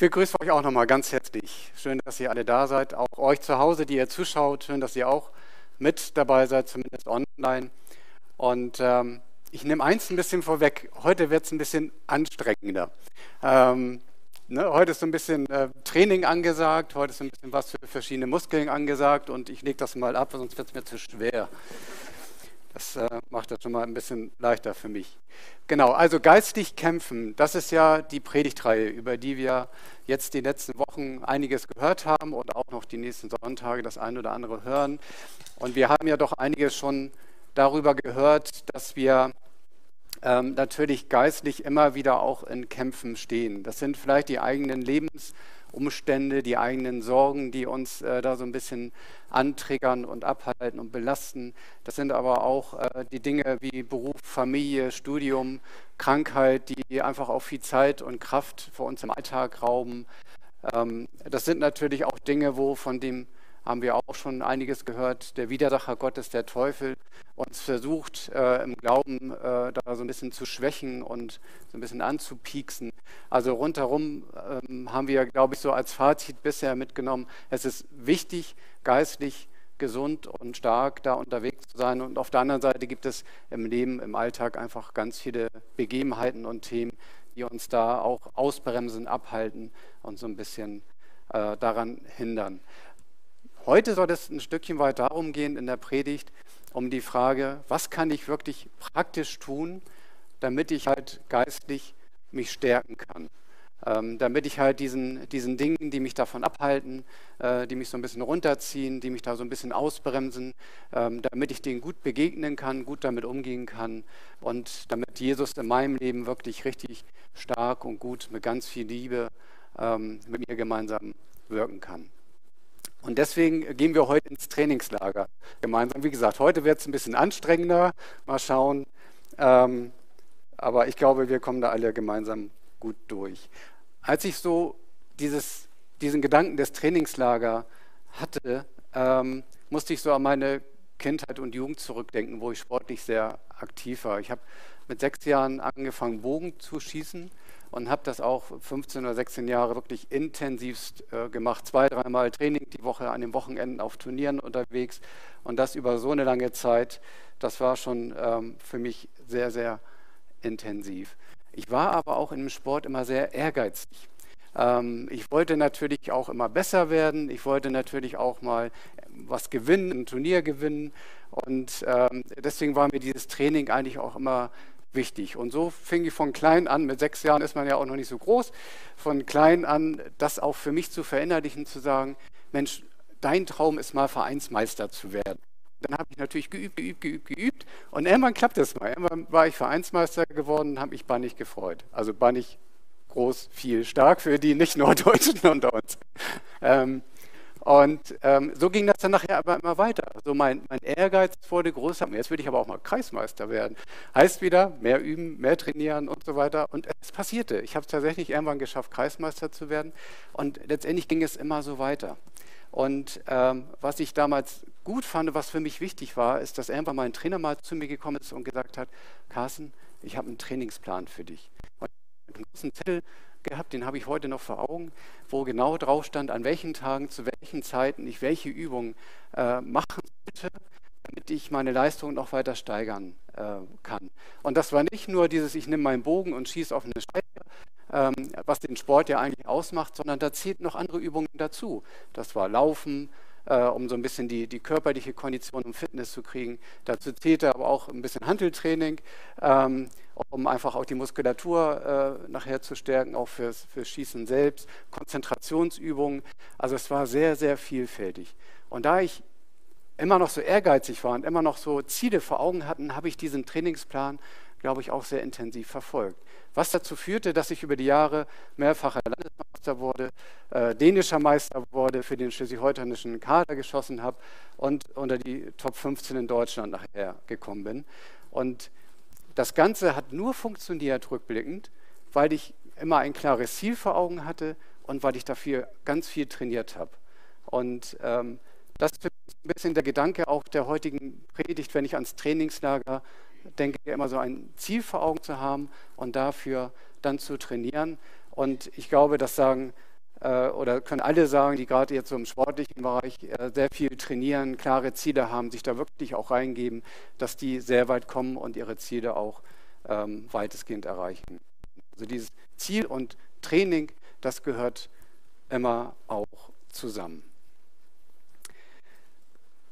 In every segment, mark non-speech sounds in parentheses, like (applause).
begrüße euch auch nochmal ganz herzlich. Schön, dass ihr alle da seid. Auch euch zu Hause, die ihr zuschaut. Schön, dass ihr auch mit dabei seid, zumindest online. Und ähm, ich nehme eins ein bisschen vorweg. Heute wird es ein bisschen anstrengender. Ähm, ne, heute ist so ein bisschen äh, Training angesagt. Heute ist ein bisschen was für verschiedene Muskeln angesagt. Und ich lege das mal ab, sonst wird es mir zu schwer. Das äh, macht das schon mal ein bisschen leichter für mich. Genau, also geistig kämpfen, das ist ja die Predigtreihe, über die wir jetzt die letzten Wochen einiges gehört haben und auch noch die nächsten Sonntage das eine oder andere hören. Und wir haben ja doch einiges schon darüber gehört, dass wir ähm, natürlich geistlich immer wieder auch in Kämpfen stehen. Das sind vielleicht die eigenen Lebens- Umstände, die eigenen Sorgen, die uns äh, da so ein bisschen antriggern und abhalten und belasten. Das sind aber auch äh, die Dinge wie Beruf, Familie, Studium, Krankheit, die einfach auch viel Zeit und Kraft für uns im Alltag rauben. Ähm, das sind natürlich auch Dinge, wo von dem haben wir auch schon einiges gehört, der Widersacher Gottes, der Teufel, uns versucht äh, im Glauben äh, da so ein bisschen zu schwächen und so ein bisschen anzupieksen. Also rundherum ähm, haben wir, glaube ich, so als Fazit bisher mitgenommen, es ist wichtig, geistlich gesund und stark da unterwegs zu sein. Und auf der anderen Seite gibt es im Leben, im Alltag einfach ganz viele Begebenheiten und Themen, die uns da auch ausbremsen, abhalten und so ein bisschen äh, daran hindern. Heute soll es ein Stückchen weit darum gehen in der Predigt, um die Frage, was kann ich wirklich praktisch tun, damit ich halt geistlich mich stärken kann. Ähm, damit ich halt diesen, diesen Dingen, die mich davon abhalten, äh, die mich so ein bisschen runterziehen, die mich da so ein bisschen ausbremsen, ähm, damit ich denen gut begegnen kann, gut damit umgehen kann und damit Jesus in meinem Leben wirklich richtig stark und gut mit ganz viel Liebe ähm, mit mir gemeinsam wirken kann. Und deswegen gehen wir heute ins Trainingslager gemeinsam. Wie gesagt, heute wird es ein bisschen anstrengender. Mal schauen. Ähm, aber ich glaube, wir kommen da alle gemeinsam gut durch. Als ich so dieses, diesen Gedanken des Trainingslager hatte, ähm, musste ich so an meine Kindheit und Jugend zurückdenken, wo ich sportlich sehr aktiv war. Ich habe mit sechs Jahren angefangen, Bogen zu schießen und habe das auch 15 oder 16 Jahre wirklich intensivst äh, gemacht. Zwei, dreimal Training die Woche, an den Wochenenden auf Turnieren unterwegs und das über so eine lange Zeit. Das war schon ähm, für mich sehr, sehr intensiv. Ich war aber auch im Sport immer sehr ehrgeizig. Ähm, ich wollte natürlich auch immer besser werden. Ich wollte natürlich auch mal was gewinnen, ein Turnier gewinnen. Und ähm, deswegen war mir dieses Training eigentlich auch immer wichtig. Und so fing ich von klein an, mit sechs Jahren ist man ja auch noch nicht so groß, von klein an das auch für mich zu verinnerlichen, zu sagen, Mensch, dein Traum ist mal Vereinsmeister zu werden. Dann habe ich natürlich geübt, geübt, geübt, geübt und irgendwann klappt es mal. Irgendwann war ich Vereinsmeister geworden und habe mich bannig gefreut. Also bannig groß, viel, stark für die nicht nur Deutschen (laughs) unter uns. Ähm, und ähm, so ging das dann nachher aber immer weiter. So mein, mein Ehrgeiz wurde größer. Jetzt will ich aber auch mal Kreismeister werden. Heißt wieder, mehr üben, mehr trainieren und so weiter. Und es passierte. Ich habe es tatsächlich irgendwann geschafft, Kreismeister zu werden. Und letztendlich ging es immer so weiter. Und ähm, was ich damals gut fand, was für mich wichtig war, ist, dass irgendwann mal ein Trainer mal zu mir gekommen ist und gesagt hat, Carsten, ich habe einen Trainingsplan für dich. Und einen großen Zettel gehabt, den habe ich heute noch vor Augen, wo genau drauf stand, an welchen Tagen, zu welchen Zeiten ich welche Übungen äh, machen sollte, damit ich meine Leistung noch weiter steigern äh, kann. Und das war nicht nur dieses, ich nehme meinen Bogen und schieße auf eine Scheibe, ähm, was den Sport ja eigentlich ausmacht, sondern da zählt noch andere Übungen dazu. Das war Laufen, äh, um so ein bisschen die, die körperliche Kondition und Fitness zu kriegen. Dazu zählte aber auch ein bisschen Handeltraining, ähm, um einfach auch die Muskulatur äh, nachher zu stärken, auch fürs, fürs Schießen selbst, Konzentrationsübungen. Also es war sehr, sehr vielfältig. Und da ich immer noch so ehrgeizig war und immer noch so Ziele vor Augen hatten, habe ich diesen Trainingsplan, glaube ich, auch sehr intensiv verfolgt was dazu führte, dass ich über die Jahre mehrfacher Landesmeister wurde, äh, dänischer Meister wurde, für den schleswig-holsteinischen Kader geschossen habe und unter die Top 15 in Deutschland nachher gekommen bin. Und das Ganze hat nur funktioniert rückblickend, weil ich immer ein klares Ziel vor Augen hatte und weil ich dafür ganz viel trainiert habe. Und ähm, das ist ein bisschen der Gedanke auch der heutigen Predigt, wenn ich ans Trainingslager denke immer so ein Ziel vor Augen zu haben und dafür dann zu trainieren. Und ich glaube, das sagen oder können alle sagen, die gerade jetzt so im sportlichen Bereich äh, sehr viel trainieren, klare Ziele haben, sich da wirklich auch reingeben, dass die sehr weit kommen und ihre Ziele auch ähm, weitestgehend erreichen. Also dieses Ziel und Training, das gehört immer auch zusammen.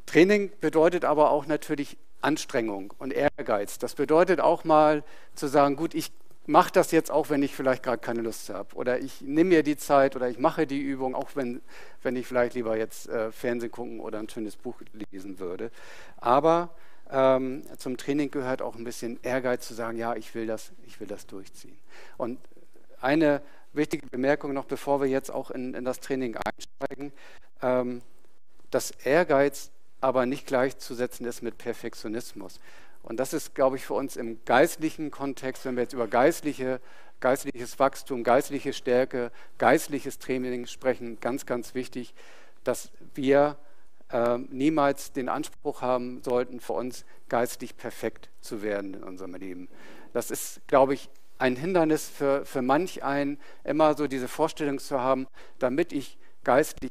Training bedeutet aber auch natürlich Anstrengung und Ehrgeiz. Das bedeutet auch mal zu sagen, gut, ich mache das jetzt auch, wenn ich vielleicht gerade keine Lust habe. Oder ich nehme mir die Zeit oder ich mache die Übung, auch wenn, wenn ich vielleicht lieber jetzt äh, Fernsehen gucken oder ein schönes Buch lesen würde. Aber ähm, zum Training gehört auch ein bisschen Ehrgeiz zu sagen, ja, ich will das, ich will das durchziehen. Und eine wichtige Bemerkung noch, bevor wir jetzt auch in, in das Training einsteigen, ähm, dass Ehrgeiz aber nicht gleichzusetzen ist mit Perfektionismus. Und das ist, glaube ich, für uns im geistlichen Kontext, wenn wir jetzt über geistliche, geistliches Wachstum, geistliche Stärke, geistliches Training sprechen, ganz, ganz wichtig, dass wir äh, niemals den Anspruch haben sollten, für uns geistlich perfekt zu werden in unserem Leben. Das ist, glaube ich, ein Hindernis für, für manch einen, immer so diese Vorstellung zu haben, damit ich geistlich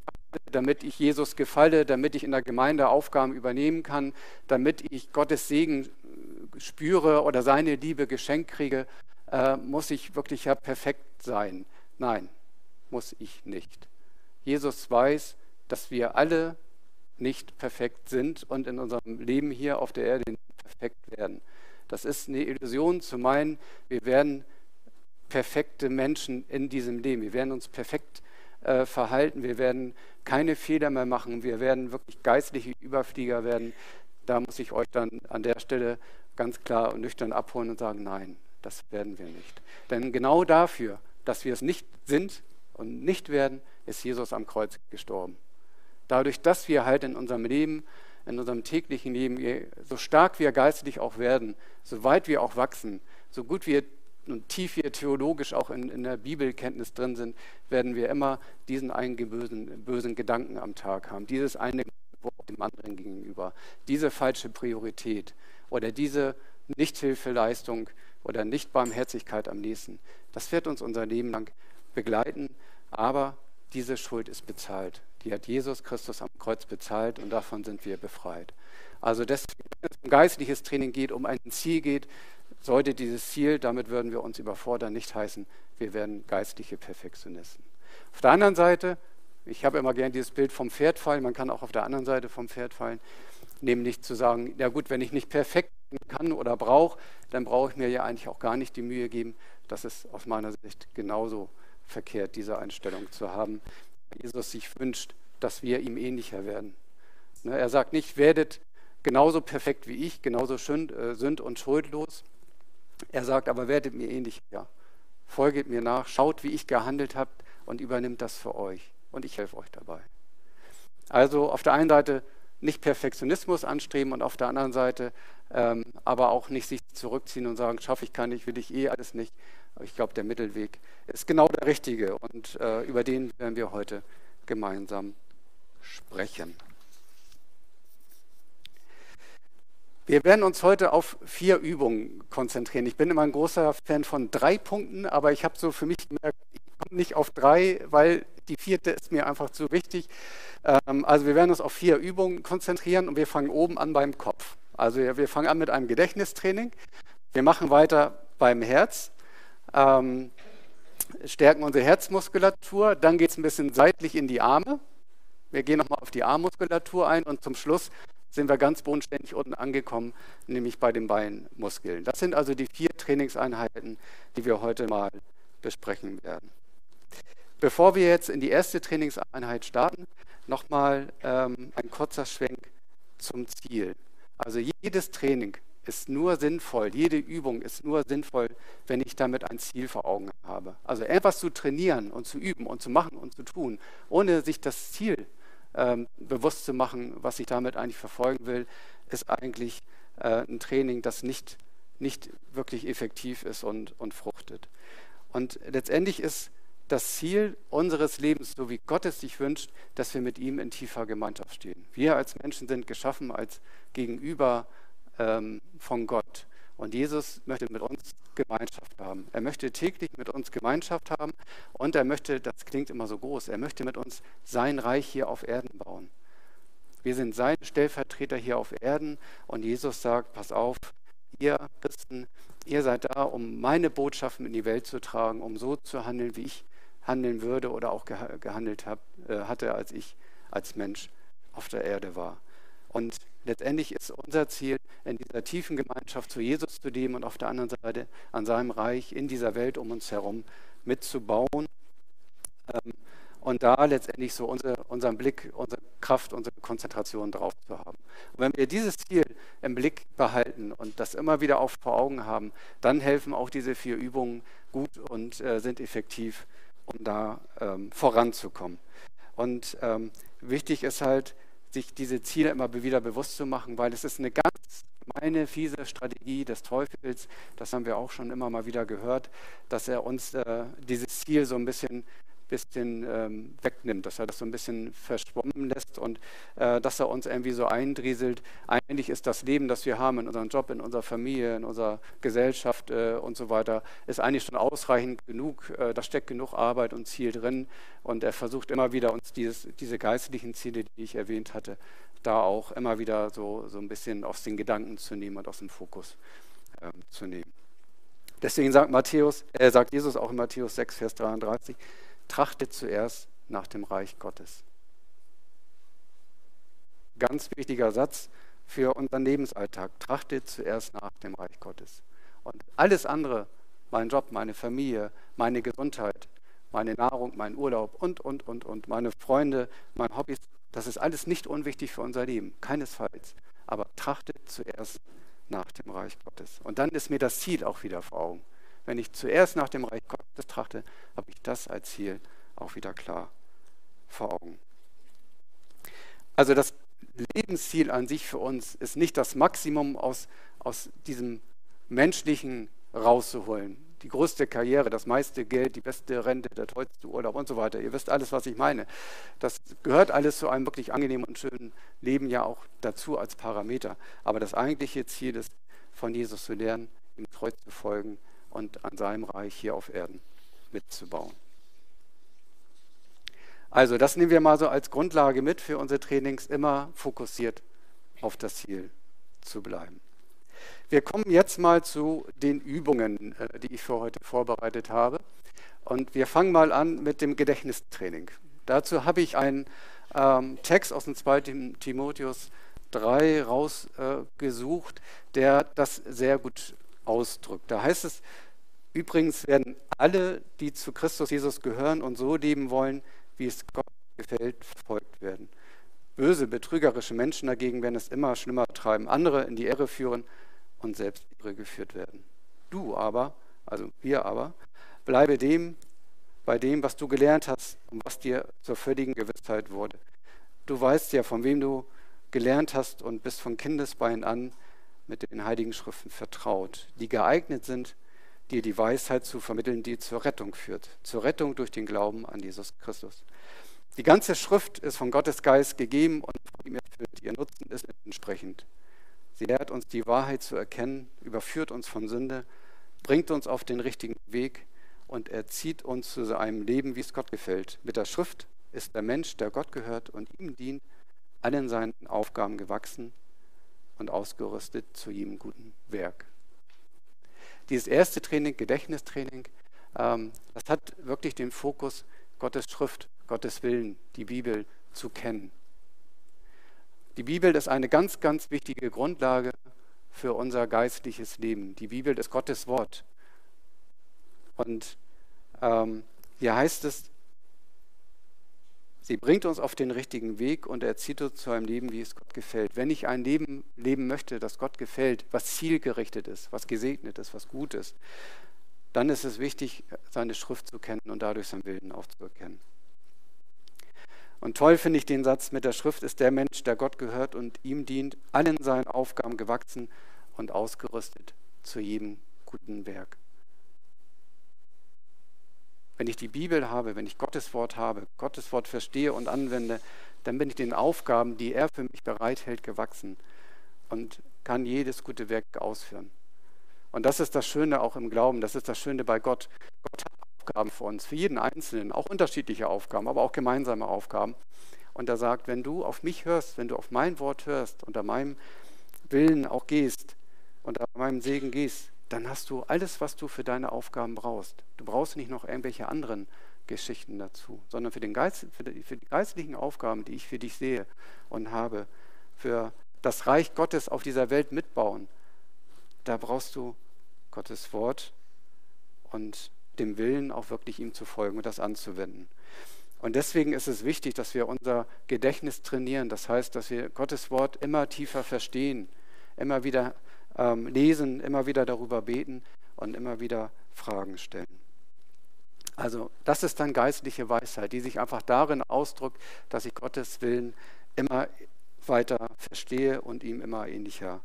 damit ich Jesus gefalle, damit ich in der Gemeinde Aufgaben übernehmen kann, damit ich Gottes Segen spüre oder seine Liebe geschenkt kriege, äh, muss ich wirklich ja perfekt sein. Nein, muss ich nicht. Jesus weiß, dass wir alle nicht perfekt sind und in unserem Leben hier auf der Erde nicht perfekt werden. Das ist eine Illusion zu meinen, wir werden perfekte Menschen in diesem Leben. Wir werden uns perfekt äh, verhalten. Wir werden keine Fehler mehr machen. Wir werden wirklich geistliche Überflieger werden. Da muss ich euch dann an der Stelle ganz klar und nüchtern abholen und sagen, nein, das werden wir nicht. Denn genau dafür, dass wir es nicht sind und nicht werden, ist Jesus am Kreuz gestorben. Dadurch, dass wir halt in unserem Leben, in unserem täglichen Leben, so stark wir geistlich auch werden, so weit wir auch wachsen, so gut wir und tief wir theologisch auch in, in der Bibelkenntnis drin sind, werden wir immer diesen einen bösen, bösen Gedanken am Tag haben, dieses eine dem anderen gegenüber, diese falsche Priorität oder diese Nichthilfeleistung oder Nichtbarmherzigkeit am nächsten. Das wird uns unser Leben lang begleiten, aber diese Schuld ist bezahlt. Die hat Jesus Christus am Kreuz bezahlt und davon sind wir befreit. Also deswegen, wenn es um geistliches Training geht, um ein Ziel geht, sollte dieses Ziel, damit würden wir uns überfordern, nicht heißen, wir werden geistliche Perfektionisten. Auf der anderen Seite, ich habe immer gern dieses Bild vom Pferd fallen, man kann auch auf der anderen Seite vom Pferd fallen, nämlich zu sagen, ja gut, wenn ich nicht perfekt kann oder brauche, dann brauche ich mir ja eigentlich auch gar nicht die Mühe geben. Das ist aus meiner Sicht genauso verkehrt, diese Einstellung zu haben. Jesus sich wünscht, dass wir ihm ähnlicher werden. Ne, er sagt nicht, werdet genauso perfekt wie ich, genauso schön, äh, sünd und schuldlos, er sagt, aber werdet mir ähnlich, ja. Folget mir nach, schaut, wie ich gehandelt habe und übernimmt das für euch. Und ich helfe euch dabei. Also auf der einen Seite nicht Perfektionismus anstreben und auf der anderen Seite ähm, aber auch nicht sich zurückziehen und sagen, schaffe ich kann nicht, will ich eh alles nicht. Ich glaube, der Mittelweg ist genau der richtige und äh, über den werden wir heute gemeinsam sprechen. Wir werden uns heute auf vier Übungen konzentrieren. Ich bin immer ein großer Fan von drei Punkten, aber ich habe so für mich gemerkt, ich komme nicht auf drei, weil die vierte ist mir einfach zu wichtig. Ähm, also wir werden uns auf vier Übungen konzentrieren und wir fangen oben an beim Kopf. Also wir fangen an mit einem Gedächtnistraining. Wir machen weiter beim Herz, ähm, stärken unsere Herzmuskulatur. Dann geht es ein bisschen seitlich in die Arme. Wir gehen nochmal auf die Armmuskulatur ein und zum Schluss sind wir ganz bodenständig unten angekommen, nämlich bei den Beinmuskeln. Das sind also die vier Trainingseinheiten, die wir heute mal besprechen werden. Bevor wir jetzt in die erste Trainingseinheit starten, nochmal ähm, ein kurzer Schwenk zum Ziel. Also jedes Training ist nur sinnvoll, jede Übung ist nur sinnvoll, wenn ich damit ein Ziel vor Augen habe. Also etwas zu trainieren und zu üben und zu machen und zu tun, ohne sich das Ziel ähm, bewusst zu machen, was ich damit eigentlich verfolgen will, ist eigentlich äh, ein Training, das nicht, nicht wirklich effektiv ist und, und fruchtet. Und letztendlich ist das Ziel unseres Lebens, so wie Gott es sich wünscht, dass wir mit ihm in tiefer Gemeinschaft stehen. Wir als Menschen sind geschaffen als Gegenüber ähm, von Gott. Und Jesus möchte mit uns Gemeinschaft haben. Er möchte täglich mit uns Gemeinschaft haben und er möchte, das klingt immer so groß, er möchte mit uns sein Reich hier auf Erden bauen. Wir sind sein Stellvertreter hier auf Erden und Jesus sagt, pass auf, ihr Christen, ihr seid da, um meine Botschaften in die Welt zu tragen, um so zu handeln, wie ich handeln würde oder auch gehandelt hab, äh, hatte, als ich als Mensch auf der Erde war. Und letztendlich ist unser Ziel, in dieser tiefen Gemeinschaft zu Jesus zu leben und auf der anderen Seite an seinem Reich in dieser Welt um uns herum mitzubauen. Ähm, und da letztendlich so unsere, unseren Blick, unsere Kraft, unsere Konzentration drauf zu haben. Und wenn wir dieses Ziel im Blick behalten und das immer wieder auch vor Augen haben, dann helfen auch diese vier Übungen gut und äh, sind effektiv, um da ähm, voranzukommen. Und ähm, wichtig ist halt, sich diese Ziele immer wieder bewusst zu machen, weil es ist eine ganz meine fiese Strategie des Teufels, das haben wir auch schon immer mal wieder gehört, dass er uns äh, dieses Ziel so ein bisschen bisschen ähm, wegnimmt, dass er das so ein bisschen verschwommen lässt und äh, dass er uns irgendwie so eindrieselt. Eigentlich ist das Leben, das wir haben in unserem Job, in unserer Familie, in unserer Gesellschaft äh, und so weiter, ist eigentlich schon ausreichend genug. Äh, da steckt genug Arbeit und Ziel drin und er versucht immer wieder uns dieses, diese geistlichen Ziele, die ich erwähnt hatte, da auch immer wieder so, so ein bisschen aus den Gedanken zu nehmen und aus dem Fokus ähm, zu nehmen. Deswegen sagt Matthäus, äh, sagt Jesus auch in Matthäus 6, Vers 33, trachtet zuerst nach dem Reich Gottes. Ganz wichtiger Satz für unseren Lebensalltag. Trachtet zuerst nach dem Reich Gottes. Und alles andere, mein Job, meine Familie, meine Gesundheit, meine Nahrung, mein Urlaub und, und, und, und, meine Freunde, meine Hobbys, das ist alles nicht unwichtig für unser Leben, keinesfalls. Aber trachtet zuerst nach dem Reich Gottes. Und dann ist mir das Ziel auch wieder vor Augen. Wenn ich zuerst nach dem Reich Gottes trachte, habe ich das als Ziel auch wieder klar vor Augen. Also das Lebensziel an sich für uns ist nicht das Maximum aus, aus diesem menschlichen rauszuholen. Die größte Karriere, das meiste Geld, die beste Rente, der tollste Urlaub und so weiter. Ihr wisst alles, was ich meine. Das gehört alles zu einem wirklich angenehmen und schönen Leben ja auch dazu als Parameter. Aber das eigentliche Ziel ist, von Jesus zu lernen, ihm treu zu folgen, und an seinem Reich hier auf Erden mitzubauen. Also das nehmen wir mal so als Grundlage mit für unsere Trainings, immer fokussiert auf das Ziel zu bleiben. Wir kommen jetzt mal zu den Übungen, äh, die ich für heute vorbereitet habe. Und wir fangen mal an mit dem Gedächtnistraining. Dazu habe ich einen ähm, Text aus dem 2. Timotheus 3 rausgesucht, äh, der das sehr gut ausdrückt. Da heißt es, Übrigens werden alle, die zu Christus Jesus gehören und so leben wollen, wie es Gott gefällt, verfolgt werden. Böse, betrügerische Menschen dagegen werden es immer schlimmer treiben, andere in die Irre führen und selbst irre geführt werden. Du aber, also wir aber, bleibe dem bei dem, was du gelernt hast und was dir zur völligen Gewissheit wurde. Du weißt ja, von wem du gelernt hast und bist von Kindesbein an mit den heiligen Schriften vertraut, die geeignet sind, dir die Weisheit zu vermitteln, die zur Rettung führt, zur Rettung durch den Glauben an Jesus Christus. Die ganze Schrift ist von Gottes Geist gegeben und von ihm erfüllt. Ihr Nutzen ist entsprechend. Sie lehrt uns die Wahrheit zu erkennen, überführt uns von Sünde, bringt uns auf den richtigen Weg und erzieht uns zu einem Leben, wie es Gott gefällt. Mit der Schrift ist der Mensch, der Gott gehört und ihm dient, allen seinen Aufgaben gewachsen und ausgerüstet zu jedem guten Werk dieses erste Training, Gedächtnistraining, ähm, das hat wirklich den Fokus, Gottes Schrift, Gottes Willen, die Bibel zu kennen. Die Bibel ist eine ganz, ganz wichtige Grundlage für unser geistliches Leben. Die Bibel ist Gottes Wort. Und ähm, hier heißt es, Sie bringt uns auf den richtigen Weg und erzieht uns zu einem Leben, wie es Gott gefällt. Wenn ich ein Leben leben möchte, das Gott gefällt, was zielgerichtet ist, was gesegnet ist, was gut ist, dann ist es wichtig, seine Schrift zu kennen und dadurch seinen Willen aufzuerkennen. Und toll finde ich den Satz, mit der Schrift ist der Mensch, der Gott gehört und ihm dient, allen seinen Aufgaben gewachsen und ausgerüstet zu jedem guten Werk. Wenn ich die Bibel habe, wenn ich Gottes Wort habe, Gottes Wort verstehe und anwende, dann bin ich den Aufgaben, die er für mich bereithält, gewachsen und kann jedes gute Werk ausführen. Und das ist das Schöne auch im Glauben, das ist das Schöne bei Gott. Gott hat Aufgaben für uns, für jeden Einzelnen, auch unterschiedliche Aufgaben, aber auch gemeinsame Aufgaben. Und er sagt, wenn du auf mich hörst, wenn du auf mein Wort hörst, unter meinem Willen auch gehst, unter meinem Segen gehst, dann hast du alles, was du für deine Aufgaben brauchst. Du brauchst nicht noch irgendwelche anderen Geschichten dazu, sondern für, den Geist, für, die, für die geistlichen Aufgaben, die ich für dich sehe und habe, für das Reich Gottes auf dieser Welt mitbauen, da brauchst du Gottes Wort und dem Willen auch wirklich ihm zu folgen und das anzuwenden. Und deswegen ist es wichtig, dass wir unser Gedächtnis trainieren. Das heißt, dass wir Gottes Wort immer tiefer verstehen, immer wieder ähm, lesen, immer wieder darüber beten und immer wieder Fragen stellen. Also das ist dann geistliche Weisheit, die sich einfach darin ausdrückt, dass ich Gottes Willen immer weiter verstehe und ihm immer ähnlicher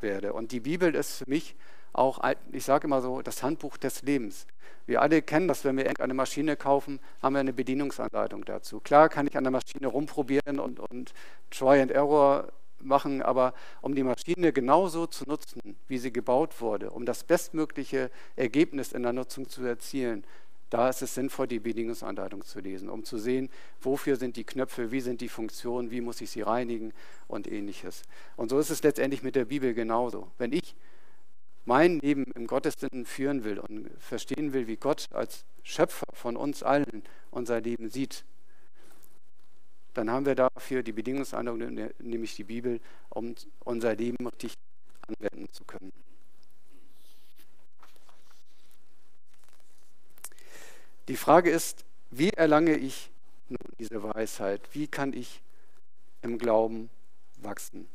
werde. Und die Bibel ist für mich auch, ich sage immer so, das Handbuch des Lebens. Wir alle kennen das, wenn wir eine Maschine kaufen, haben wir eine Bedienungsanleitung dazu. Klar kann ich an der Maschine rumprobieren und, und Try and Error machen, aber um die Maschine genauso zu nutzen, wie sie gebaut wurde, um das bestmögliche Ergebnis in der Nutzung zu erzielen, da ist es sinnvoll, die Bedienungsanleitung zu lesen, um zu sehen, wofür sind die Knöpfe, wie sind die Funktionen, wie muss ich sie reinigen und ähnliches. Und so ist es letztendlich mit der Bibel genauso. Wenn ich mein Leben im Gottesdienst führen will und verstehen will, wie Gott als Schöpfer von uns allen unser Leben sieht, dann haben wir dafür die Bedingungsanleitung, nämlich die Bibel, um unser Leben richtig anwenden zu können. Die Frage ist, wie erlange ich nun diese Weisheit? Wie kann ich im Glauben wachsen?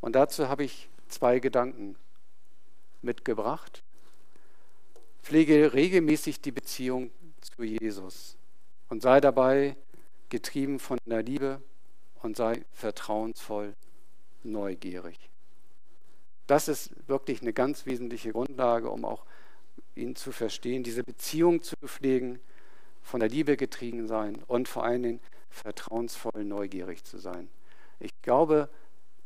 Und dazu habe ich zwei Gedanken mitgebracht. Pflege regelmäßig die Beziehung zu Jesus und sei dabei getrieben von der Liebe und sei vertrauensvoll neugierig. Das ist wirklich eine ganz wesentliche Grundlage, um auch ihn zu verstehen, diese Beziehung zu pflegen, von der Liebe getrieben sein und vor allen Dingen vertrauensvoll neugierig zu sein. Ich glaube,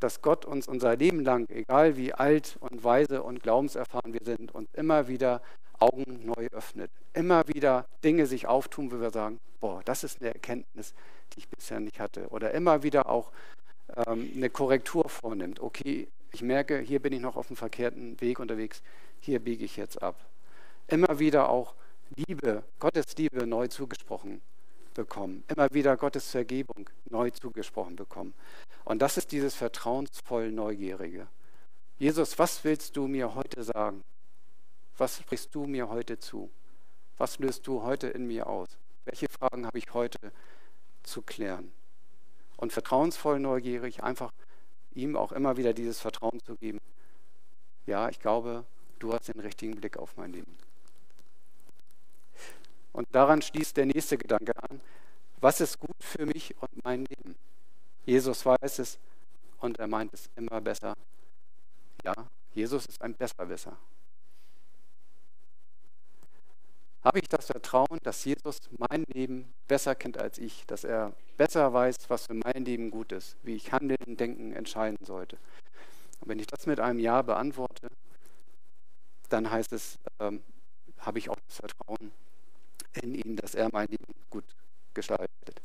dass Gott uns unser Leben lang, egal wie alt und weise und glaubenserfahren wir sind, uns immer wieder Augen neu öffnet. Immer wieder Dinge sich auftun, wo wir sagen, boah, das ist eine Erkenntnis, die ich bisher nicht hatte. Oder immer wieder auch ähm, eine Korrektur vornimmt. Okay, ich merke, hier bin ich noch auf dem verkehrten Weg unterwegs, hier biege ich jetzt ab. Immer wieder auch Liebe, Gottes Liebe neu zugesprochen bekommen. Immer wieder Gottes Vergebung neu zugesprochen bekommen. Und das ist dieses vertrauensvoll Neugierige. Jesus, was willst du mir heute sagen? Was sprichst du mir heute zu? Was löst du heute in mir aus? Welche Fragen habe ich heute zu klären? Und vertrauensvoll neugierig, einfach ihm auch immer wieder dieses Vertrauen zu geben. Ja, ich glaube, du hast den richtigen Blick auf mein Leben. Und daran schließt der nächste Gedanke an. Was ist gut für mich und mein Leben? Jesus weiß es und er meint es immer besser. Ja, Jesus ist ein Besserwisser. Habe ich das Vertrauen, dass Jesus mein Leben besser kennt als ich, dass er besser weiß, was für mein Leben gut ist, wie ich handeln, denken, entscheiden sollte? Und wenn ich das mit einem Ja beantworte, dann heißt es, ähm, habe ich auch das Vertrauen, in ihm, dass er mein Leben gut gestaltet.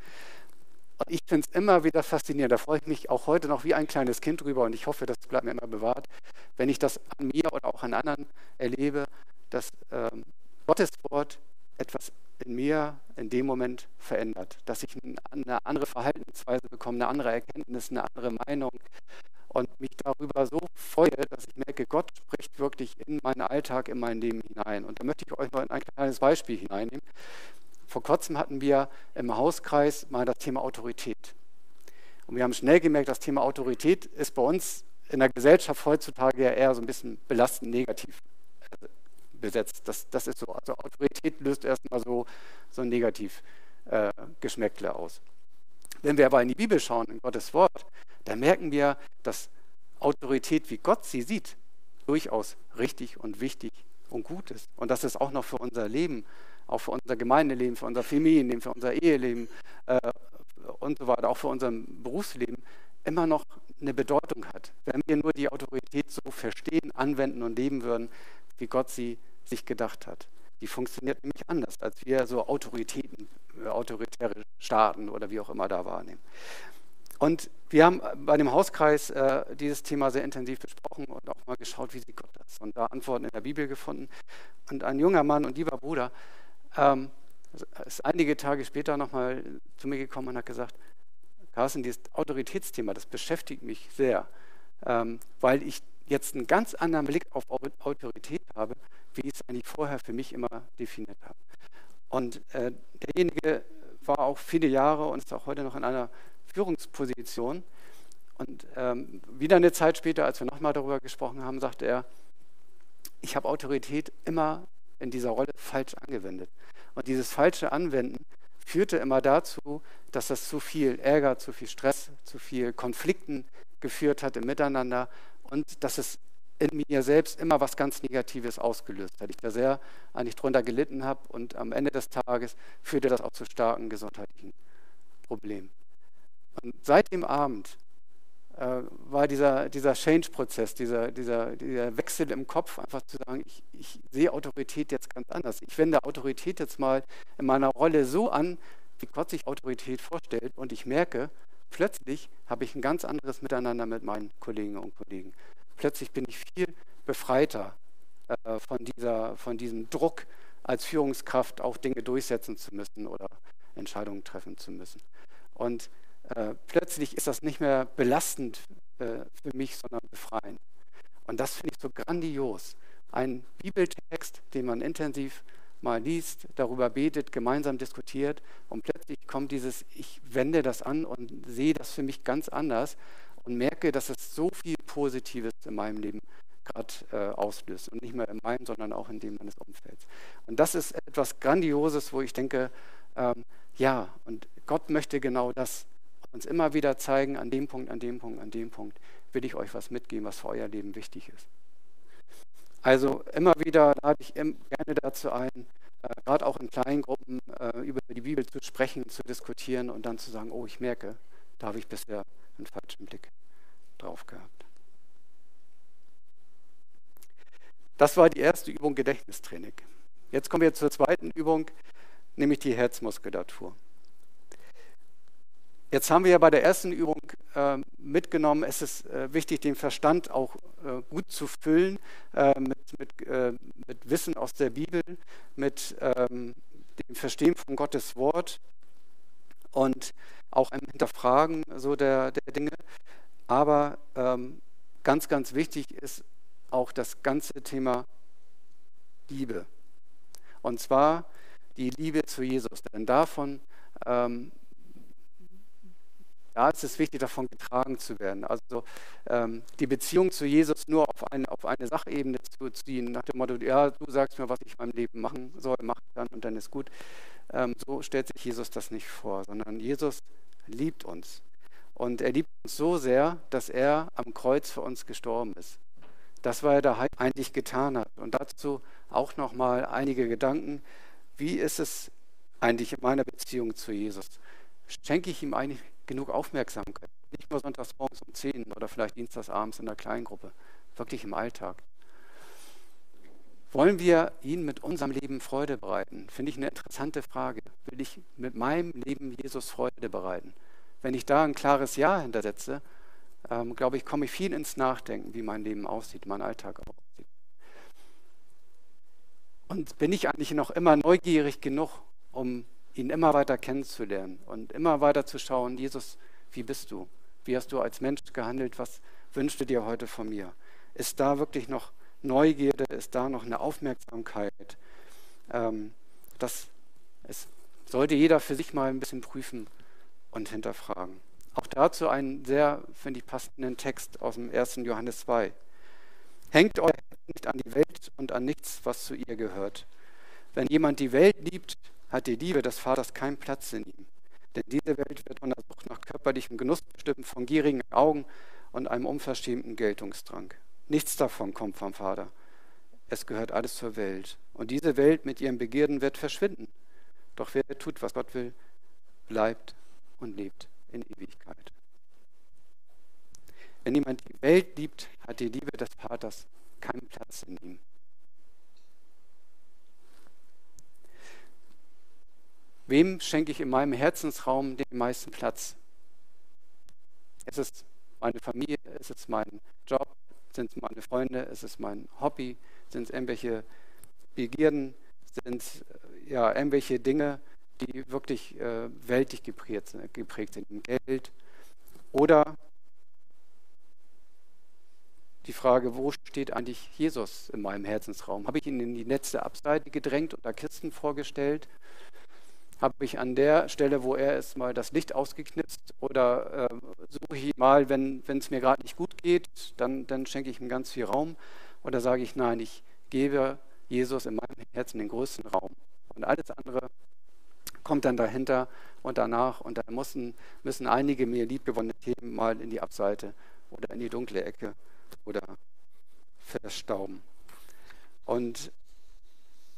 Und ich finde es immer wieder faszinierend. Da freue ich mich auch heute noch wie ein kleines Kind drüber und ich hoffe, das bleibt mir immer bewahrt, wenn ich das an mir oder auch an anderen erlebe, dass ähm, Gottes Wort etwas in mir in dem Moment verändert, dass ich eine andere Verhaltensweise bekomme, eine andere Erkenntnis, eine andere Meinung und mich darüber so freue, dass ich merke, Gott spricht wirklich in meinen Alltag, in mein Leben hinein. Und da möchte ich euch mal ein kleines Beispiel hineinnehmen. Vor kurzem hatten wir im Hauskreis mal das Thema Autorität. Und wir haben schnell gemerkt, das Thema Autorität ist bei uns in der Gesellschaft heutzutage ja eher so ein bisschen belastend negativ besetzt. Das, das ist so. Also Autorität löst erstmal so, so ein negativ äh, aus. Wenn wir aber in die Bibel schauen, in Gottes Wort, dann merken wir, dass Autorität, wie Gott sie sieht, durchaus richtig und wichtig und gut ist. Und dass es auch noch für unser Leben, auch für unser Gemeindeleben, für unser Familienleben, für unser Eheleben äh, und so weiter, auch für unser Berufsleben immer noch eine Bedeutung hat. Wenn wir nur die Autorität so verstehen, anwenden und leben würden, wie Gott sie sich gedacht hat. Die funktioniert nämlich anders, als wir so Autoritäten, äh, autoritäre Staaten oder wie auch immer da wahrnehmen. Und wir haben bei dem Hauskreis äh, dieses Thema sehr intensiv besprochen und auch mal geschaut, wie sieht Gott das? Und da Antworten in der Bibel gefunden. Und ein junger Mann und lieber Bruder ähm, ist einige Tage später nochmal zu mir gekommen und hat gesagt, Carsten, dieses Autoritätsthema, das beschäftigt mich sehr, ähm, weil ich jetzt einen ganz anderen Blick auf Autorität habe, wie ich es eigentlich vorher für mich immer definiert habe. Und äh, derjenige war auch viele Jahre und ist auch heute noch in einer Führungsposition. Und ähm, wieder eine Zeit später, als wir nochmal darüber gesprochen haben, sagte er, ich habe Autorität immer in dieser Rolle falsch angewendet. Und dieses falsche Anwenden führte immer dazu, dass das zu viel Ärger, zu viel Stress, zu viel Konflikten geführt hat im Miteinander und dass es in mir selbst immer was ganz Negatives ausgelöst hat. Ich da sehr eigentlich drunter gelitten habe und am Ende des Tages führte das auch zu starken gesundheitlichen Problemen. Und seit dem Abend äh, war dieser, dieser Change-Prozess, dieser, dieser, dieser Wechsel im Kopf, einfach zu sagen, ich, ich sehe Autorität jetzt ganz anders. Ich wende Autorität jetzt mal in meiner Rolle so an, wie Gott sich Autorität vorstellt und ich merke, plötzlich habe ich ein ganz anderes Miteinander mit meinen Kolleginnen und Kollegen. Plötzlich bin ich viel befreiter äh, von, dieser, von diesem Druck, als Führungskraft auch Dinge durchsetzen zu müssen oder Entscheidungen treffen zu müssen. Und äh, plötzlich ist das nicht mehr belastend äh, für mich, sondern befreiend. Und das finde ich so grandios. Ein Bibeltext, den man intensiv mal liest, darüber betet, gemeinsam diskutiert und plötzlich kommt dieses, ich wende das an und sehe das für mich ganz anders und merke, dass es so viel Positives in meinem Leben gerade äh, auslöst und nicht mehr in meinem, sondern auch in dem meines Umfelds. Und das ist etwas Grandioses, wo ich denke, ähm, ja, und Gott möchte genau das uns immer wieder zeigen, an dem Punkt, an dem Punkt, an dem Punkt will ich euch was mitgeben, was für euer Leben wichtig ist. Also immer wieder lade ich gerne dazu ein, äh, gerade auch in kleinen Gruppen äh, über die Bibel zu sprechen, zu diskutieren und dann zu sagen, oh, ich merke, da habe ich bisher einen falschen Blick drauf gehabt. Das war die erste Übung Gedächtnistraining. Jetzt kommen wir zur zweiten Übung, nämlich die Herzmuskulatur. Jetzt haben wir ja bei der ersten Übung äh, mitgenommen, es ist äh, wichtig, den Verstand auch äh, gut zu füllen äh, mit, mit, äh, mit, Wissen aus der Bibel, mit ähm, dem Verstehen von Gottes Wort und auch einem Hinterfragen so der, der Dinge. Aber ähm, ganz, ganz wichtig ist auch das ganze Thema Liebe. Und zwar die Liebe zu Jesus. Denn davon ähm, da ist es wichtig, davon getragen zu werden. Also ähm, die Beziehung zu Jesus nur auf eine, auf eine Sachebene zu ziehen, nach dem Motto, ja, du sagst mir, was ich in meinem Leben machen soll, mach dann und dann ist gut. Ähm, so stellt sich Jesus das nicht vor, sondern Jesus liebt uns. Und er liebt uns so sehr, dass er am Kreuz für uns gestorben ist. Das, was er da eigentlich getan hat. Und dazu auch nochmal einige Gedanken. Wie ist es eigentlich in meiner Beziehung zu Jesus? Schenke ich ihm eigentlich genug Aufmerksamkeit. Nicht nur sonntags morgens um 10 oder vielleicht dienstags abends in der Kleingruppe, wirklich im Alltag. Wollen wir ihn mit unserem Leben Freude bereiten? Finde ich eine interessante Frage. Will ich mit meinem Leben Jesus Freude bereiten? Wenn ich da ein klares Ja hintersetze, ähm, glaube ich, komme ich viel ins Nachdenken, wie mein Leben aussieht, mein Alltag aussieht. Und bin ich eigentlich noch immer neugierig genug, um ihn immer weiter kennenzulernen und immer weiter zu schauen, Jesus, wie bist du? Wie hast du als Mensch gehandelt? Was wünschst du dir heute von mir? Ist da wirklich noch Neugierde? Ist da noch eine Aufmerksamkeit? Ähm, das es sollte jeder für sich mal ein bisschen prüfen und hinterfragen. Auch dazu einen sehr, finde ich, passenden Text aus dem 1. Johannes 2. Hängt euch nicht an die Welt und an nichts, was zu ihr gehört. Wenn jemand die Welt liebt, hat die Liebe des Vaters keinen Platz in ihm. Denn diese Welt wird unter Sucht nach körperlichem Genuss bestimmt, von gierigen Augen und einem unverschämten Geltungsdrang. Nichts davon kommt vom Vater. Es gehört alles zur Welt. Und diese Welt mit ihren Begierden wird verschwinden. Doch wer tut, was Gott will, bleibt und lebt in Ewigkeit. Wenn jemand die Welt liebt, hat die Liebe des Vaters keinen Platz in ihm. Wem schenke ich in meinem Herzensraum den meisten Platz? Es ist meine Familie, es ist mein Job, sind es meine Freunde, es ist mein Hobby, sind es irgendwelche Begierden, sind äh, ja irgendwelche Dinge, die wirklich äh, weltlich geprägt, geprägt sind? Geld? Oder die Frage, wo steht eigentlich Jesus in meinem Herzensraum? Habe ich ihn in die letzte Abseite gedrängt da Kisten vorgestellt? Habe ich an der Stelle, wo er ist, mal das Licht ausgeknipst? Oder äh, suche ich mal, wenn es mir gerade nicht gut geht, dann, dann schenke ich ihm ganz viel Raum? Oder sage ich, nein, ich gebe Jesus in meinem Herzen den größten Raum. Und alles andere kommt dann dahinter und danach. Und dann müssen, müssen einige mir liebgewonnene Themen mal in die Abseite oder in die dunkle Ecke oder verstauben. Und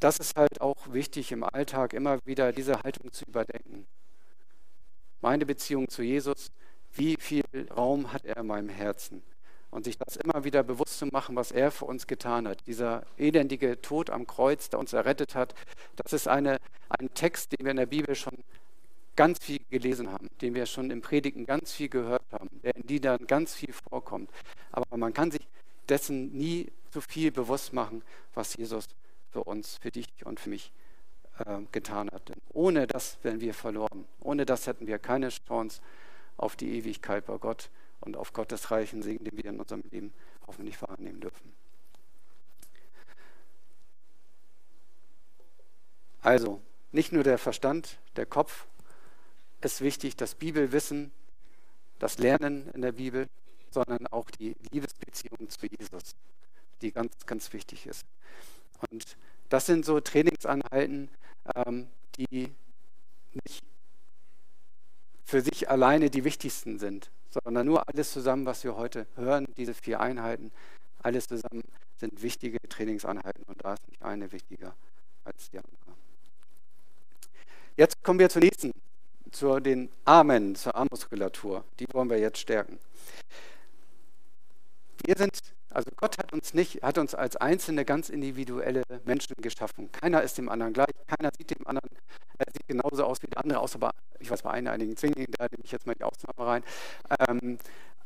das ist halt auch wichtig im Alltag, immer wieder diese Haltung zu überdenken. Meine Beziehung zu Jesus, wie viel Raum hat er in meinem Herzen? Und sich das immer wieder bewusst zu machen, was er für uns getan hat. Dieser elendige Tod am Kreuz, der uns errettet hat, das ist eine, ein Text, den wir in der Bibel schon ganz viel gelesen haben, den wir schon im Predigen ganz viel gehört haben, der in Liedern ganz viel vorkommt. Aber man kann sich dessen nie zu viel bewusst machen, was Jesus für uns, für dich und für mich äh, getan hat. Denn ohne das wären wir verloren. Ohne das hätten wir keine Chance auf die Ewigkeit bei Gott und auf Gottes reichen Segen, den wir in unserem Leben hoffentlich wahrnehmen dürfen. Also, nicht nur der Verstand, der Kopf ist wichtig, das Bibelwissen, das Lernen in der Bibel, sondern auch die Liebesbeziehung zu Jesus, die ganz, ganz wichtig ist. Und das sind so Trainingsanhalten, ähm, die nicht für sich alleine die wichtigsten sind, sondern nur alles zusammen, was wir heute hören, diese vier Einheiten, alles zusammen sind wichtige Trainingsanhalten und da ist nicht eine wichtiger als die andere. Jetzt kommen wir zur nächsten zu den Armen, zur Armmuskulatur. Die wollen wir jetzt stärken. Wir sind, also Gott hat uns nicht, hat uns als einzelne ganz individuelle Menschen geschaffen. Keiner ist dem anderen gleich, keiner sieht dem anderen, er sieht genauso aus wie der andere, außer bei, ich weiß bei einigen Zwingingen, da nehme ich jetzt mal die Ausnahme rein. Ähm,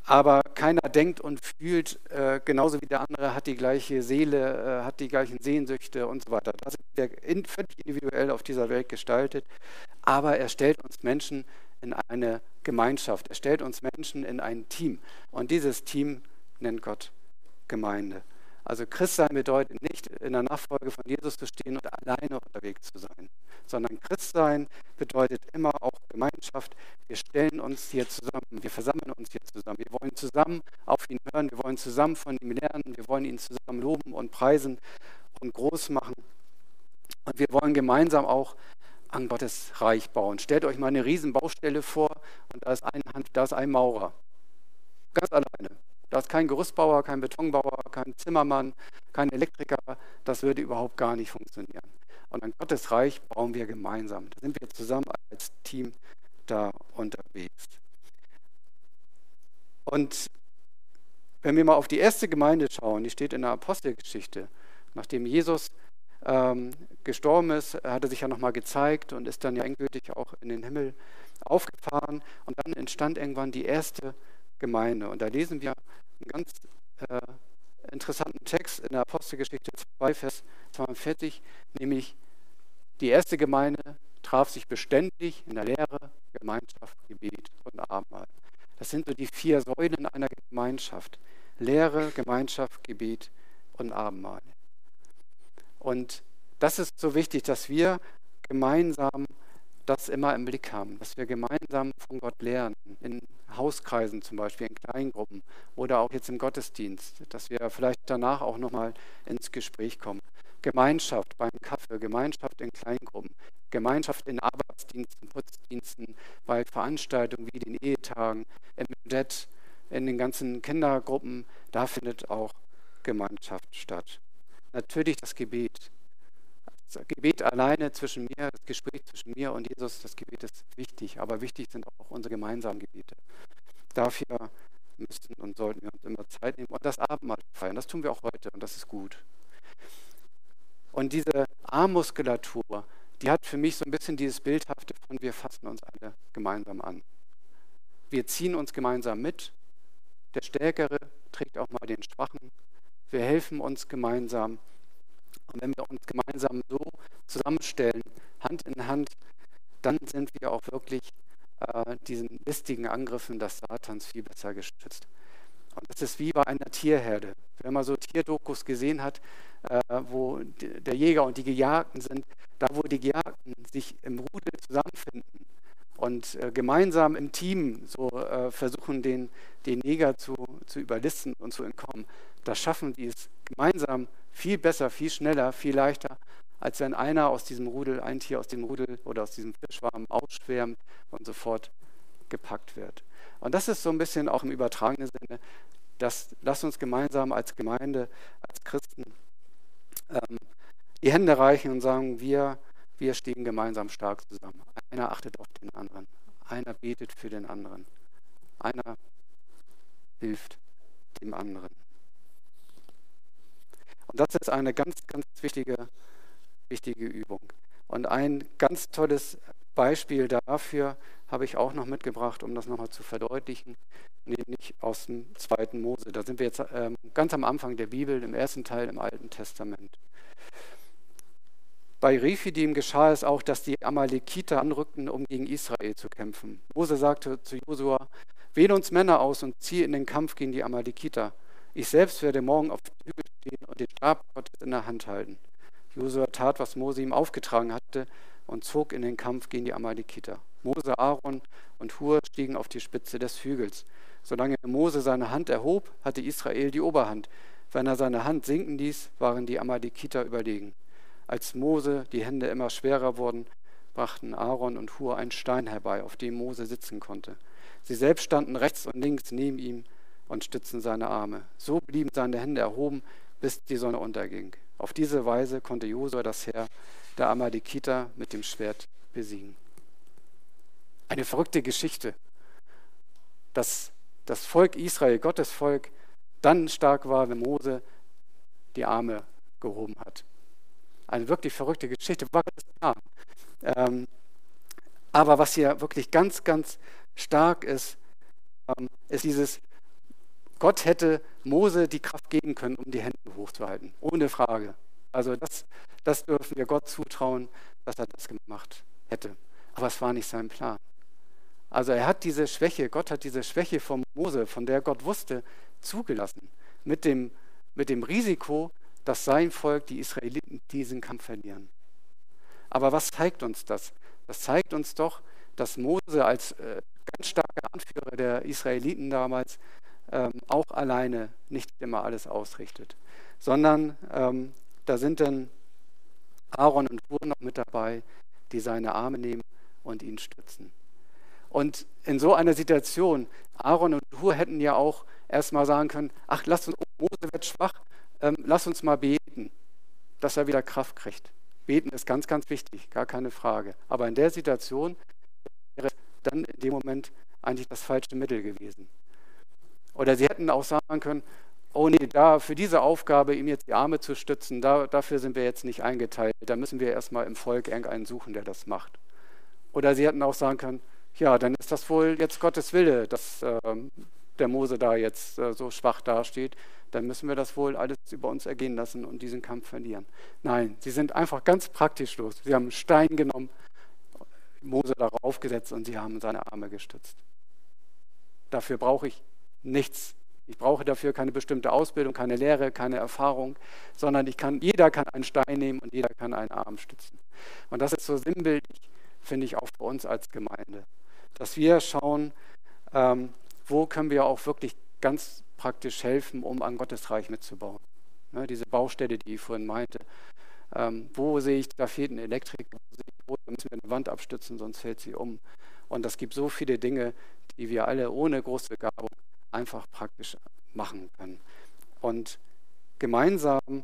aber keiner denkt und fühlt äh, genauso wie der andere, hat die gleiche Seele, äh, hat die gleichen Sehnsüchte und so weiter. Das ist der in, völlig individuell auf dieser Welt gestaltet, aber er stellt uns Menschen in eine Gemeinschaft, er stellt uns Menschen in ein Team und dieses Team nennt Gott Gemeinde. Also Christsein bedeutet nicht, in der Nachfolge von Jesus zu stehen und alleine unterwegs zu sein, sondern Christsein bedeutet immer auch Gemeinschaft. Wir stellen uns hier zusammen, wir versammeln uns hier zusammen. Wir wollen zusammen auf ihn hören, wir wollen zusammen von ihm lernen, wir wollen ihn zusammen loben und preisen und groß machen. Und wir wollen gemeinsam auch an Gottes Reich bauen. Stellt euch mal eine Riesenbaustelle vor und da ist ein, Hand, da ist ein Maurer. Ganz alleine. Da ist kein Gerüstbauer, kein Betonbauer, kein Zimmermann, kein Elektriker. Das würde überhaupt gar nicht funktionieren. Und an Gottes Reich bauen wir gemeinsam. Da sind wir zusammen als Team da unterwegs. Und wenn wir mal auf die erste Gemeinde schauen, die steht in der Apostelgeschichte, nachdem Jesus ähm, gestorben ist, hat er sich ja nochmal gezeigt und ist dann ja endgültig auch in den Himmel aufgefahren. Und dann entstand irgendwann die erste Gemeinde. Und da lesen wir einen ganz äh, interessanten Text in der Apostelgeschichte 2, Vers 42, nämlich die erste Gemeinde traf sich beständig in der Lehre, Gemeinschaft, Gebet und Abendmahl. Das sind so die vier Säulen einer Gemeinschaft. Lehre, Gemeinschaft, Gebet und Abendmahl. Und das ist so wichtig, dass wir gemeinsam das immer im Blick haben, dass wir gemeinsam von Gott lernen, in Hauskreisen zum Beispiel, in Kleingruppen oder auch jetzt im Gottesdienst, dass wir vielleicht danach auch nochmal ins Gespräch kommen. Gemeinschaft beim Kaffee, Gemeinschaft in Kleingruppen, Gemeinschaft in Arbeitsdiensten, Putzdiensten, bei Veranstaltungen wie den Ehetagen, im Jet, in den ganzen Kindergruppen, da findet auch Gemeinschaft statt. Natürlich das Gebet, das Gebet alleine zwischen mir, das Gespräch zwischen mir und Jesus, das Gebet ist wichtig, aber wichtig sind auch unsere gemeinsamen Gebete. Dafür müssen und sollten wir uns immer Zeit nehmen und das Abendmahl feiern. Das tun wir auch heute und das ist gut. Und diese Armmuskulatur, die hat für mich so ein bisschen dieses Bildhafte von wir fassen uns alle gemeinsam an. Wir ziehen uns gemeinsam mit. Der Stärkere trägt auch mal den Schwachen. Wir helfen uns gemeinsam. Und wenn wir uns gemeinsam so zusammenstellen, Hand in Hand, dann sind wir auch wirklich äh, diesen listigen Angriffen des Satans viel besser geschützt. Und das ist wie bei einer Tierherde. Wenn man so Tierdokus gesehen hat, äh, wo der Jäger und die Gejagten sind, da wo die Gejagten sich im Rudel zusammenfinden und äh, gemeinsam im Team so äh, versuchen, den, den Jäger zu, zu überlisten und zu entkommen, da schaffen die es gemeinsam viel besser, viel schneller, viel leichter, als wenn einer aus diesem Rudel, ein Tier aus dem Rudel oder aus diesem Fischschwarm ausschwärmt und sofort gepackt wird. Und das ist so ein bisschen auch im übertragenen Sinne, dass lasst uns gemeinsam als Gemeinde, als Christen ähm, die Hände reichen und sagen, wir, wir stehen gemeinsam stark zusammen. Einer achtet auf den anderen, einer betet für den anderen, einer hilft dem anderen. Und das ist eine ganz, ganz wichtige, wichtige Übung. Und ein ganz tolles Beispiel dafür habe ich auch noch mitgebracht, um das nochmal zu verdeutlichen, nämlich aus dem zweiten Mose. Da sind wir jetzt ähm, ganz am Anfang der Bibel, im ersten Teil im Alten Testament. Bei Rephidim geschah es auch, dass die Amalekiter anrückten, um gegen Israel zu kämpfen. Mose sagte zu Josua, wähle uns Männer aus und ziehe in den Kampf gegen die Amalekiter. Ich selbst werde morgen auf dem Hügel stehen und den Stab Gottes in der Hand halten. Josua tat, was Mose ihm aufgetragen hatte und zog in den Kampf gegen die Amalekiter. Mose, Aaron und Hur stiegen auf die Spitze des Hügels. Solange Mose seine Hand erhob, hatte Israel die Oberhand. Wenn er seine Hand sinken ließ, waren die Amalekiter überlegen. Als Mose die Hände immer schwerer wurden, brachten Aaron und Hur einen Stein herbei, auf dem Mose sitzen konnte. Sie selbst standen rechts und links neben ihm und stützten seine Arme. So blieben seine Hände erhoben, bis die Sonne unterging. Auf diese Weise konnte Josua das Heer der Amalekiter mit dem Schwert besiegen. Eine verrückte Geschichte, dass das Volk Israel, Gottes Volk, dann stark war, wenn Mose die Arme gehoben hat. Eine wirklich verrückte Geschichte, war Gottes Plan. Ähm, aber was hier wirklich ganz, ganz stark ist, ähm, ist dieses, Gott hätte Mose die Kraft geben können, um die Hände hochzuhalten, ohne Frage. Also das, das dürfen wir Gott zutrauen, dass er das gemacht hätte. Aber es war nicht sein Plan. Also er hat diese Schwäche, Gott hat diese Schwäche von Mose, von der Gott wusste, zugelassen. Mit dem, mit dem Risiko, dass sein Volk, die Israeliten, diesen Kampf verlieren. Aber was zeigt uns das? Das zeigt uns doch, dass Mose als äh, ganz starker Anführer der Israeliten damals ähm, auch alleine nicht immer alles ausrichtet, sondern ähm, da sind dann Aaron und Hur noch mit dabei, die seine Arme nehmen und ihn stützen. Und in so einer Situation, Aaron und Hur hätten ja auch erstmal sagen können, ach, lass uns, Mose wird schwach, ähm, lass uns mal beten, dass er wieder Kraft kriegt. Beten ist ganz, ganz wichtig, gar keine Frage. Aber in der Situation wäre dann in dem Moment eigentlich das falsche Mittel gewesen. Oder sie hätten auch sagen können, oh nee, da für diese Aufgabe, ihm jetzt die Arme zu stützen, da, dafür sind wir jetzt nicht eingeteilt. Da müssen wir erstmal im Volk irgendeinen suchen, der das macht. Oder sie hätten auch sagen können, ja, dann ist das wohl jetzt Gottes Wille, dass äh, der Mose da jetzt äh, so schwach dasteht. Dann müssen wir das wohl alles über uns ergehen lassen und diesen Kampf verlieren. Nein, sie sind einfach ganz praktisch los. Sie haben einen Stein genommen, Mose darauf gesetzt und sie haben seine Arme gestützt. Dafür brauche ich nichts ich brauche dafür keine bestimmte Ausbildung, keine Lehre, keine Erfahrung, sondern ich kann, jeder kann einen Stein nehmen und jeder kann einen Arm stützen. Und das ist so sinnbildlich, finde ich, auch für uns als Gemeinde, dass wir schauen, ähm, wo können wir auch wirklich ganz praktisch helfen, um an Gottes Reich mitzubauen. Ne, diese Baustelle, die ich vorhin meinte, ähm, wo sehe ich, da fehlt ein Elektrik, wo müssen wir eine Wand abstützen, sonst fällt sie um. Und das gibt so viele Dinge, die wir alle ohne große Begabung einfach praktisch machen können. Und gemeinsam,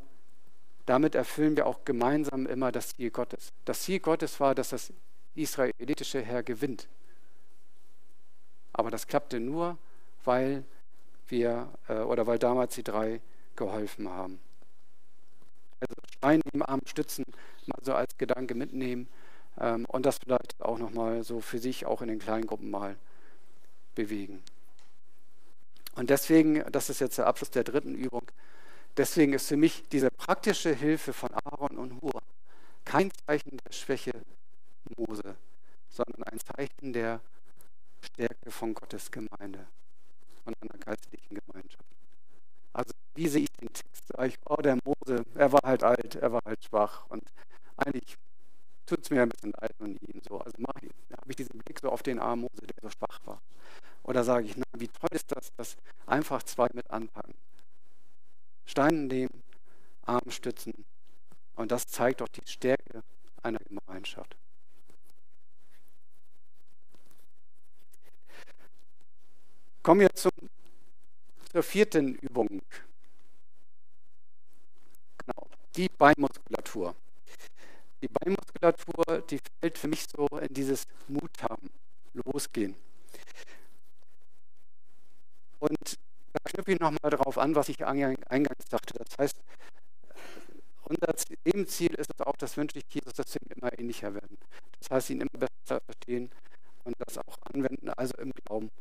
damit erfüllen wir auch gemeinsam immer das Ziel Gottes. Das Ziel Gottes war, dass das israelitische Heer gewinnt. Aber das klappte nur, weil wir äh, oder weil damals die drei geholfen haben. Also Stein im Arm stützen, mal so als Gedanke mitnehmen. ähm, und das vielleicht auch nochmal so für sich auch in den kleinen Gruppen mal bewegen. Und deswegen, das ist jetzt der Abschluss der dritten Übung, deswegen ist für mich diese praktische Hilfe von Aaron und Hur kein Zeichen der Schwäche Mose, sondern ein Zeichen der Stärke von Gottes Gemeinde und einer geistlichen Gemeinschaft. Also wie sehe ich den Text? Sage ich, oh, der Mose, er war halt alt, er war halt schwach und eigentlich tut es mir ein bisschen leid um ihn. So. Also habe ich diesen Blick so auf den armen Mose, der so schwach war. Oder sage ich, na, wie toll ist das, dass einfach zwei mit anpacken. Stein nehmen, Arm stützen. Und das zeigt doch die Stärke einer Gemeinschaft. Kommen wir zum, zur vierten Übung. Genau, die Beinmuskulatur. Die Beinmuskulatur, die fällt für mich so in dieses Mut haben, losgehen. Und da knüpfe ich nochmal darauf an, was ich eingangs sagte. Das heißt, unser Lebensziel ist es auch, dass wünsche ich Jesus, dass wir immer ähnlicher werden. Das heißt, ihn immer besser verstehen und das auch anwenden, also im Glauben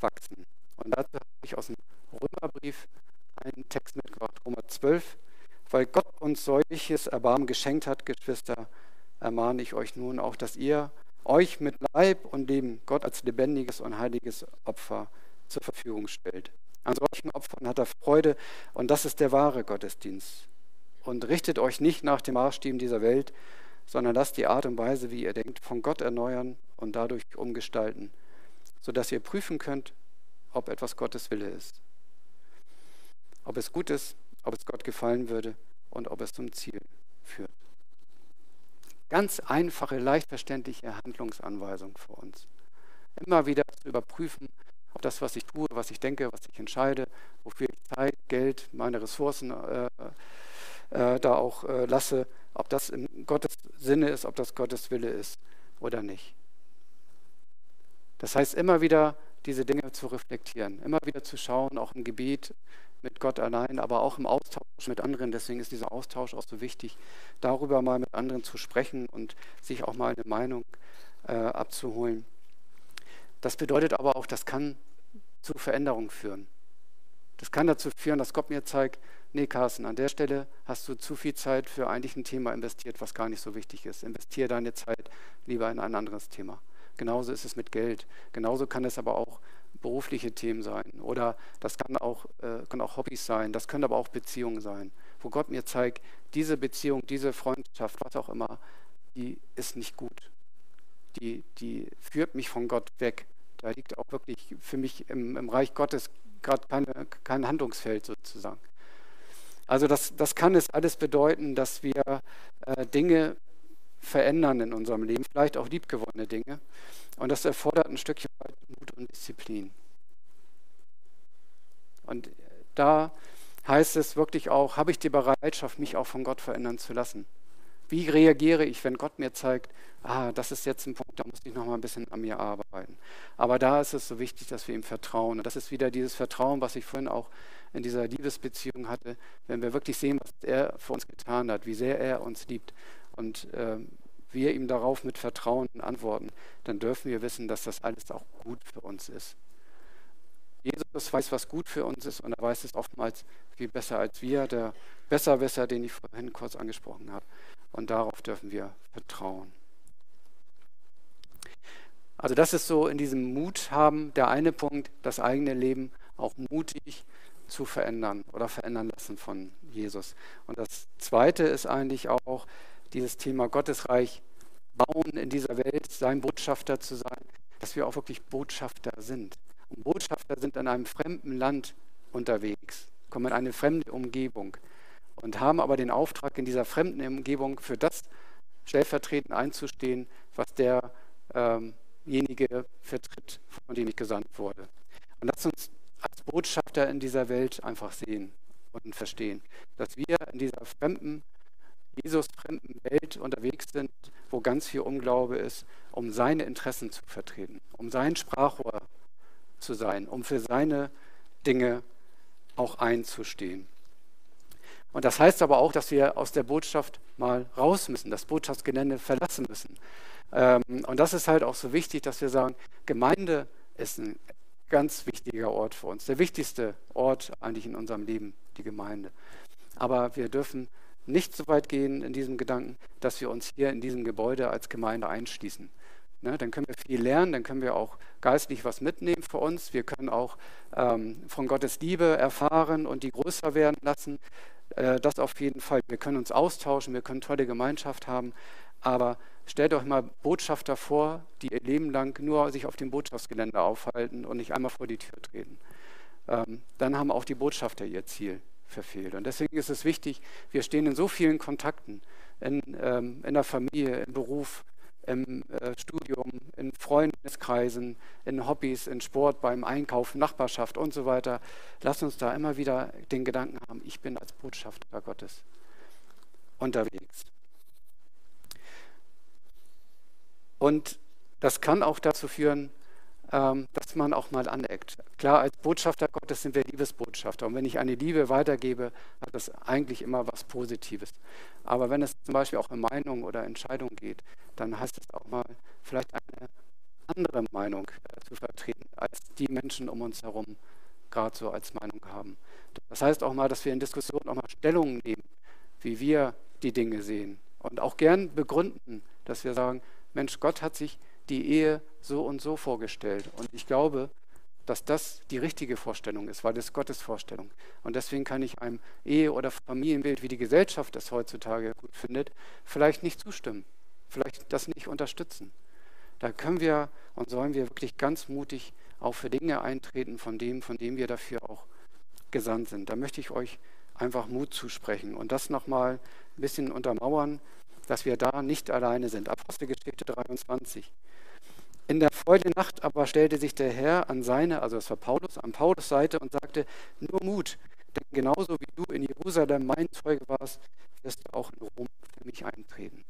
wachsen. Und dazu habe ich aus dem Römerbrief einen Text mitgebracht, Römer 12. Weil Gott uns solches Erbarmen geschenkt hat, Geschwister, ermahne ich euch nun auch, dass ihr euch mit Leib und Leben Gott als lebendiges und heiliges Opfer zur Verfügung stellt. An solchen Opfern hat er Freude und das ist der wahre Gottesdienst. Und richtet euch nicht nach dem Maßstäben dieser Welt, sondern lasst die Art und Weise, wie ihr denkt, von Gott erneuern und dadurch umgestalten, sodass ihr prüfen könnt, ob etwas Gottes Wille ist. Ob es gut ist, ob es Gott gefallen würde und ob es zum Ziel führt. Ganz einfache, leicht verständliche Handlungsanweisung für uns. Immer wieder zu überprüfen, ob das, was ich tue, was ich denke, was ich entscheide, wofür ich Zeit, Geld, meine Ressourcen äh, äh, da auch äh, lasse, ob das in Gottes Sinne ist, ob das Gottes Wille ist oder nicht. Das heißt, immer wieder diese Dinge zu reflektieren, immer wieder zu schauen, auch im Gebet mit Gott allein, aber auch im Austausch mit anderen. Deswegen ist dieser Austausch auch so wichtig, darüber mal mit anderen zu sprechen und sich auch mal eine Meinung äh, abzuholen. Das bedeutet aber auch, das kann zu Veränderungen führen. Das kann dazu führen, dass Gott mir zeigt, nee Carsten, an der Stelle hast du zu viel Zeit für eigentlich ein Thema investiert, was gar nicht so wichtig ist. Investiere deine Zeit lieber in ein anderes Thema. Genauso ist es mit Geld. Genauso kann es aber auch berufliche Themen sein. Oder das kann auch, äh, können auch Hobbys sein. Das können aber auch Beziehungen sein. Wo Gott mir zeigt, diese Beziehung, diese Freundschaft, was auch immer, die ist nicht gut die, die führt mich von Gott weg. Da liegt auch wirklich für mich im, im Reich Gottes gerade kein Handlungsfeld sozusagen. Also das, das kann es alles bedeuten, dass wir äh, Dinge verändern in unserem Leben, vielleicht auch liebgewonnene Dinge. Und das erfordert ein Stückchen Mut und Disziplin. Und da heißt es wirklich auch, habe ich die Bereitschaft, mich auch von Gott verändern zu lassen. Wie reagiere ich, wenn Gott mir zeigt, ah, das ist jetzt ein Punkt, da muss ich noch mal ein bisschen an mir arbeiten. Aber da ist es so wichtig, dass wir ihm vertrauen. Und das ist wieder dieses Vertrauen, was ich vorhin auch in dieser Liebesbeziehung hatte, wenn wir wirklich sehen, was er für uns getan hat, wie sehr er uns liebt und äh, wir ihm darauf mit Vertrauen antworten, dann dürfen wir wissen, dass das alles auch gut für uns ist. Jesus weiß, was gut für uns ist und er weiß es oftmals viel besser als wir, der Besserwisser, den ich vorhin kurz angesprochen habe. Und darauf dürfen wir vertrauen. Also das ist so in diesem Mut haben der eine Punkt, das eigene Leben auch mutig zu verändern oder verändern lassen von Jesus. Und das zweite ist eigentlich auch dieses Thema Gottesreich bauen in dieser Welt, sein Botschafter zu sein, dass wir auch wirklich Botschafter sind. Und Botschafter sind in einem fremden Land unterwegs, kommen in eine fremde Umgebung und haben aber den Auftrag, in dieser fremden Umgebung für das stellvertretend einzustehen, was derjenige vertritt, von dem ich gesandt wurde. Und lass uns als Botschafter in dieser Welt einfach sehen und verstehen, dass wir in dieser fremden, Jesus-fremden Welt unterwegs sind, wo ganz viel Unglaube ist, um seine Interessen zu vertreten, um sein Sprachrohr zu sein, um für seine Dinge auch einzustehen. Und das heißt aber auch, dass wir aus der Botschaft mal raus müssen, das Botschaftsgelände verlassen müssen. Ähm, und das ist halt auch so wichtig, dass wir sagen, Gemeinde ist ein ganz wichtiger Ort für uns, der wichtigste Ort eigentlich in unserem Leben, die Gemeinde. Aber wir dürfen nicht so weit gehen in diesem Gedanken, dass wir uns hier in diesem Gebäude als Gemeinde einschließen. Ne, dann können wir viel lernen, dann können wir auch geistlich was mitnehmen für uns. Wir können auch ähm, von Gottes Liebe erfahren und die größer werden lassen. Äh, das auf jeden Fall. Wir können uns austauschen, wir können tolle Gemeinschaft haben. Aber stellt euch mal Botschafter vor, die ihr Leben lang nur sich auf dem Botschaftsgelände aufhalten und nicht einmal vor die Tür treten. Ähm, dann haben auch die Botschafter ihr Ziel verfehlt. Und deswegen ist es wichtig, wir stehen in so vielen Kontakten, in, ähm, in der Familie, im Beruf, im äh, Studium, in Freundeskreisen, in Hobbys, in Sport, beim Einkaufen, Nachbarschaft und so weiter. Lass uns da immer wieder den Gedanken haben, ich bin als Botschafter Gottes unterwegs. Und das kann auch dazu führen, dass man auch mal aneckt. Klar, als Botschafter Gottes sind wir Liebesbotschafter. Und wenn ich eine Liebe weitergebe, hat das eigentlich immer was Positives. Aber wenn es zum Beispiel auch um Meinung oder Entscheidung geht, dann heißt es auch mal, vielleicht eine andere Meinung äh, zu vertreten, als die Menschen um uns herum gerade so als Meinung haben. Das heißt auch mal, dass wir in Diskussionen auch mal Stellungen nehmen, wie wir die Dinge sehen. Und auch gern begründen, dass wir sagen, Mensch, Gott hat sich die Ehe so und so vorgestellt. Und ich glaube, dass das die richtige Vorstellung ist, weil das Gottes Vorstellung. Und deswegen kann ich einem Ehe- oder Familienbild, wie die Gesellschaft es heutzutage gut findet, vielleicht nicht zustimmen, vielleicht das nicht unterstützen. Da können wir und sollen wir wirklich ganz mutig auch für Dinge eintreten, von dem, von dem wir dafür auch gesandt sind. Da möchte ich euch einfach Mut zusprechen und das nochmal ein bisschen untermauern, dass wir da nicht alleine sind. Apostelgeschichte 23. In der folgenden Nacht aber stellte sich der Herr an seine, also das war Paulus, an Paulus Seite und sagte, nur Mut, denn genauso wie du in Jerusalem mein Zeuge warst, wirst du auch in Rom für mich eintreten.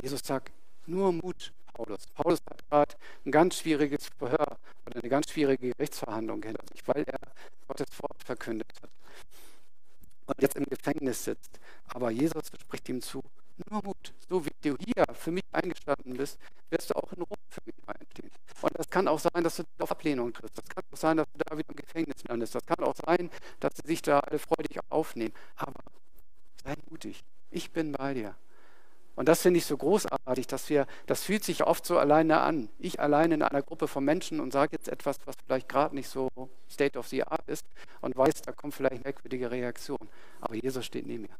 Jesus sagt, nur Mut, Paulus. Paulus hat gerade ein ganz schwieriges Verhör oder eine ganz schwierige Gerichtsverhandlung hinter sich, weil er Gottes Wort verkündet hat und jetzt im Gefängnis sitzt. Aber Jesus spricht ihm zu, nur Mut, so wie du hier für mich eingestanden bist, wirst du auch in Rom für mich einstehen. Und das kann auch sein, dass du auf Ablehnung triffst. Das kann auch sein, dass du da wieder im Gefängnis landest. Das kann auch sein, dass sie sich da alle freudig aufnehmen. Aber sei mutig. Ich bin bei dir. Und das finde ich so großartig, dass wir, das fühlt sich oft so alleine an. Ich alleine in einer Gruppe von Menschen und sage jetzt etwas, was vielleicht gerade nicht so State of the Art ist und weiß, da kommt vielleicht merkwürdige Reaktion. Aber Jesus steht neben mir.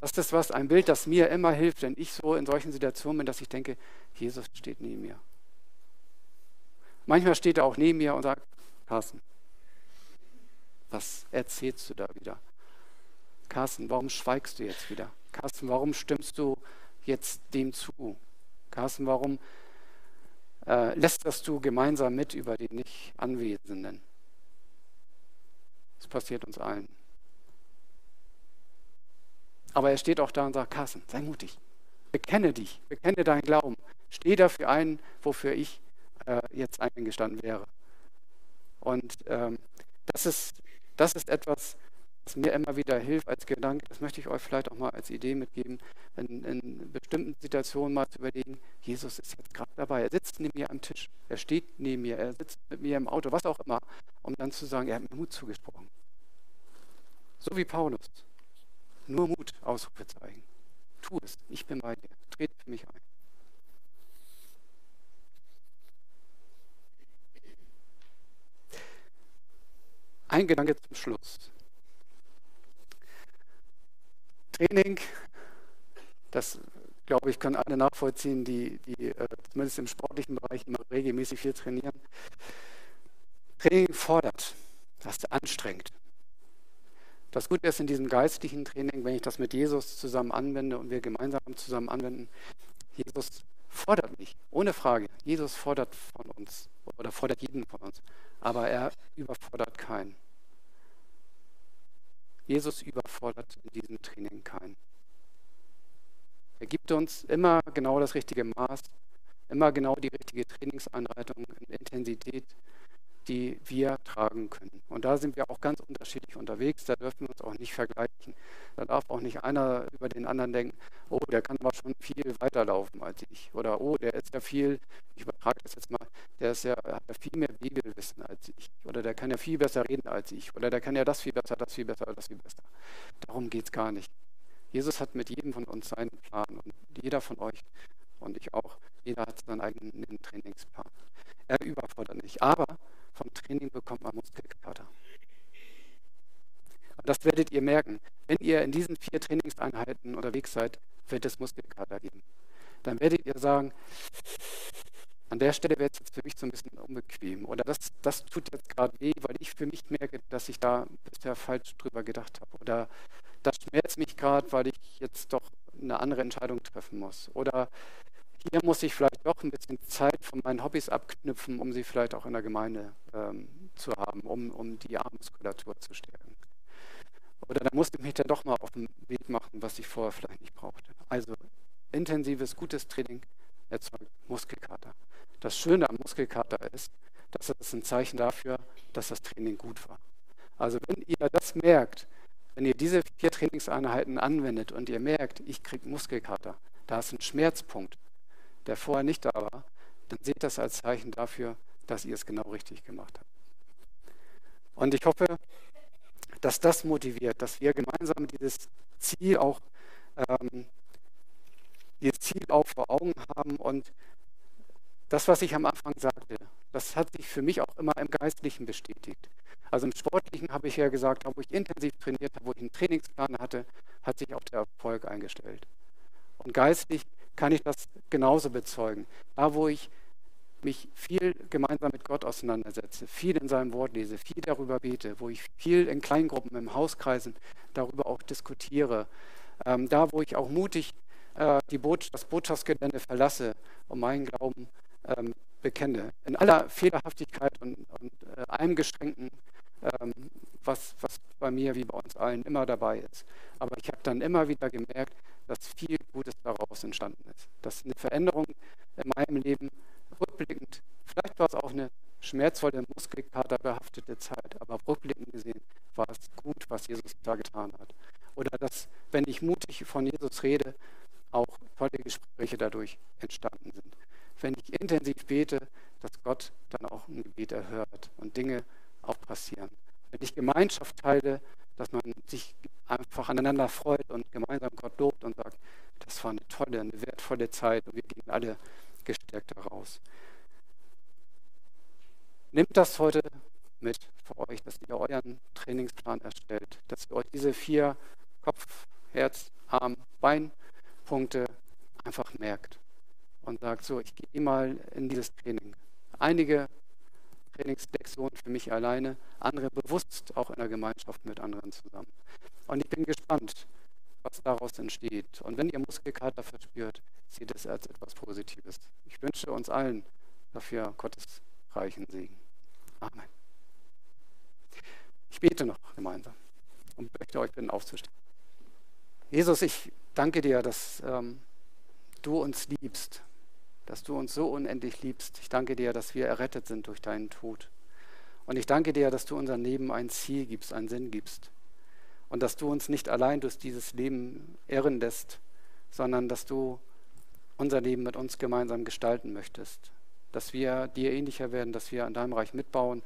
Das ist was, ein Bild, das mir immer hilft, wenn ich so in solchen Situationen bin, dass ich denke, Jesus steht neben mir. Manchmal steht er auch neben mir und sagt, Carsten, was erzählst du da wieder? Carsten, warum schweigst du jetzt wieder? Carsten, warum stimmst du jetzt dem zu? Carsten, warum äh, lästerst du gemeinsam mit über die nicht Anwesenden? Das passiert uns allen. Aber er steht auch da und sagt, Carsten, sei mutig. Bekenne dich, bekenne deinen Glauben. Steh dafür ein, wofür ich äh, jetzt eingestanden wäre. Und ähm, das, ist, das ist etwas, was mir immer wieder hilft als Gedanke, das möchte ich euch vielleicht auch mal als Idee mitgeben, in, in bestimmten Situationen mal zu überlegen, Jesus ist jetzt gerade dabei, er sitzt neben mir am Tisch, er steht neben mir, er sitzt mit mir im Auto, was auch immer, um dann zu sagen, er hat mir Mut zugesprochen. So wie Paulus. Nur Mut, Ausrufezeichen. Tu es, ich bin bei dir, trete für mich ein. Ein Gedanke zum Schluss. Training, das glaube ich, können alle nachvollziehen, die, die äh, zumindest im sportlichen Bereich immer regelmäßig viel trainieren. Training fordert, das ist anstrengend. Das Gute ist in diesem geistlichen Training, wenn ich das mit Jesus zusammen anwende und wir gemeinsam zusammen anwenden, Jesus fordert mich, ohne Frage. Jesus fordert von uns oder fordert jeden von uns, aber er überfordert keinen. Jesus überfordert in diesem Training keinen. Er gibt uns immer genau das richtige Maß, immer genau die richtige Trainingseinreitung in Intensität die wir tragen können. Und da sind wir auch ganz unterschiedlich unterwegs, da dürfen wir uns auch nicht vergleichen. Da darf auch nicht einer über den anderen denken, oh, der kann aber schon viel weiterlaufen als ich. Oder oh, der ist ja viel, ich übertrage das jetzt mal, der ist ja, hat ja viel mehr Bibelwissen als ich. Oder der kann ja viel besser reden als ich. Oder der kann ja das viel besser, das viel besser, das viel besser. Darum geht es gar nicht. Jesus hat mit jedem von uns seinen Plan und jeder von euch und ich auch, jeder hat seinen eigenen Trainingsplan. Er überfordert nicht. Aber vom Training bekommt man Muskelkater. Und das werdet ihr merken. Wenn ihr in diesen vier Trainingseinheiten unterwegs seid, wird es Muskelkater geben. Dann werdet ihr sagen, an der Stelle wäre es jetzt für mich so ein bisschen unbequem. Oder das, das tut jetzt gerade weh, weil ich für mich merke, dass ich da bisher falsch drüber gedacht habe. Oder das schmerzt mich gerade, weil ich jetzt doch eine andere Entscheidung treffen muss. Oder hier muss ich vielleicht doch ein bisschen Zeit von meinen Hobbys abknüpfen, um sie vielleicht auch in der Gemeinde ähm, zu haben, um, um die Armmuskulatur zu stärken. Oder da musste ich mich dann doch mal auf den Weg machen, was ich vorher vielleicht nicht brauchte. Also intensives, gutes Training erzeugt Muskelkater. Das Schöne am Muskelkater ist, dass es ein Zeichen dafür, dass das Training gut war. Also wenn ihr das merkt, wenn ihr diese vier Trainingseinheiten anwendet und ihr merkt, ich kriege Muskelkater, da ist ein Schmerzpunkt, der vorher nicht da war, dann seht das als Zeichen dafür, dass ihr es genau richtig gemacht habt. Und ich hoffe, dass das motiviert, dass wir gemeinsam dieses Ziel auch, ähm, dieses Ziel auch vor Augen haben und das, was ich am Anfang sagte, das hat sich für mich auch immer im Geistlichen bestätigt. Also im Sportlichen habe ich ja gesagt, wo ich intensiv trainiert habe, wo ich einen Trainingsplan hatte, hat sich auch der Erfolg eingestellt. Und geistlich kann ich das genauso bezeugen. Da, wo ich mich viel gemeinsam mit Gott auseinandersetze, viel in seinem Wort lese, viel darüber bete, wo ich viel in Kleingruppen, im Hauskreisen darüber auch diskutiere, ähm, da, wo ich auch mutig äh, die Bots das Botschaftsgelände verlasse und meinen Glauben ähm, bekenne, in aller Fehlerhaftigkeit und, und äh, allem Geschränken, ähm, was, was bei mir wie bei uns allen immer dabei ist. Aber ich habe dann immer wieder gemerkt, dass viel Gutes daraus entstanden ist. Dass eine Veränderung in meinem Leben rückblickend, vielleicht war es auch eine schmerzvolle, muskelkaterbehaftete Zeit, aber rückblickend gesehen war es gut, was Jesus da getan hat. Oder dass, wenn ich mutig von Jesus rede, auch tolle Gespräche dadurch entstanden sind. Wenn ich intensiv bete, dass Gott dann auch ein Gebet erhört und Dinge auch passieren. Wenn ich Gemeinschaft teile, dass man sich einfach aneinander freut und gemeinsam Gott lobt und sagt, das war eine tolle, eine wertvolle Zeit und wir gehen alle gestärkt daraus. Nehmt das heute mit für euch, dass ihr euren Trainingsplan erstellt, dass ihr euch diese vier Kopf, Herz, Arm, Beinpunkte einfach merkt und sagt, so, ich gehe mal in dieses Training. Einige Trainingslektionen für mich alleine, andere bewusst auch in der Gemeinschaft mit anderen zusammen. Und ich bin gespannt, was daraus entsteht. Und wenn ihr Muskelkater verspürt, seht es als etwas Positives. Ich wünsche uns allen dafür Gottes reichen Segen. Amen. Ich bete noch gemeinsam und möchte euch bitten, aufzustehen. Jesus, ich danke dir, dass ähm, du uns liebst dass du uns so unendlich liebst. Ich danke dir, dass wir errettet sind durch deinen Tod. Und ich danke dir, dass du unserem Leben ein Ziel gibst, einen Sinn gibst. Und dass du uns nicht allein durch dieses Leben irren lässt, sondern dass du unser Leben mit uns gemeinsam gestalten möchtest. Dass wir dir ähnlicher werden, dass wir an deinem Reich mitbauen,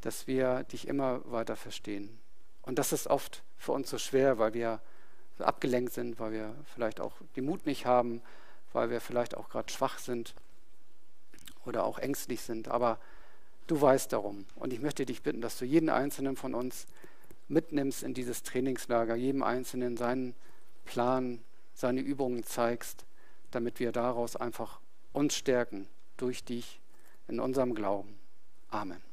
dass wir dich immer weiter verstehen. Und das ist oft für uns so schwer, weil wir abgelenkt sind, weil wir vielleicht auch den Mut nicht haben, weil wir vielleicht auch gerade schwach sind oder auch ängstlich sind. Aber du weißt darum. Und ich möchte dich bitten, dass du jeden Einzelnen von uns mitnimmst in dieses Trainingslager, jedem Einzelnen seinen Plan, seine Übungen zeigst, damit wir daraus einfach uns stärken durch dich in unserem Glauben. Amen.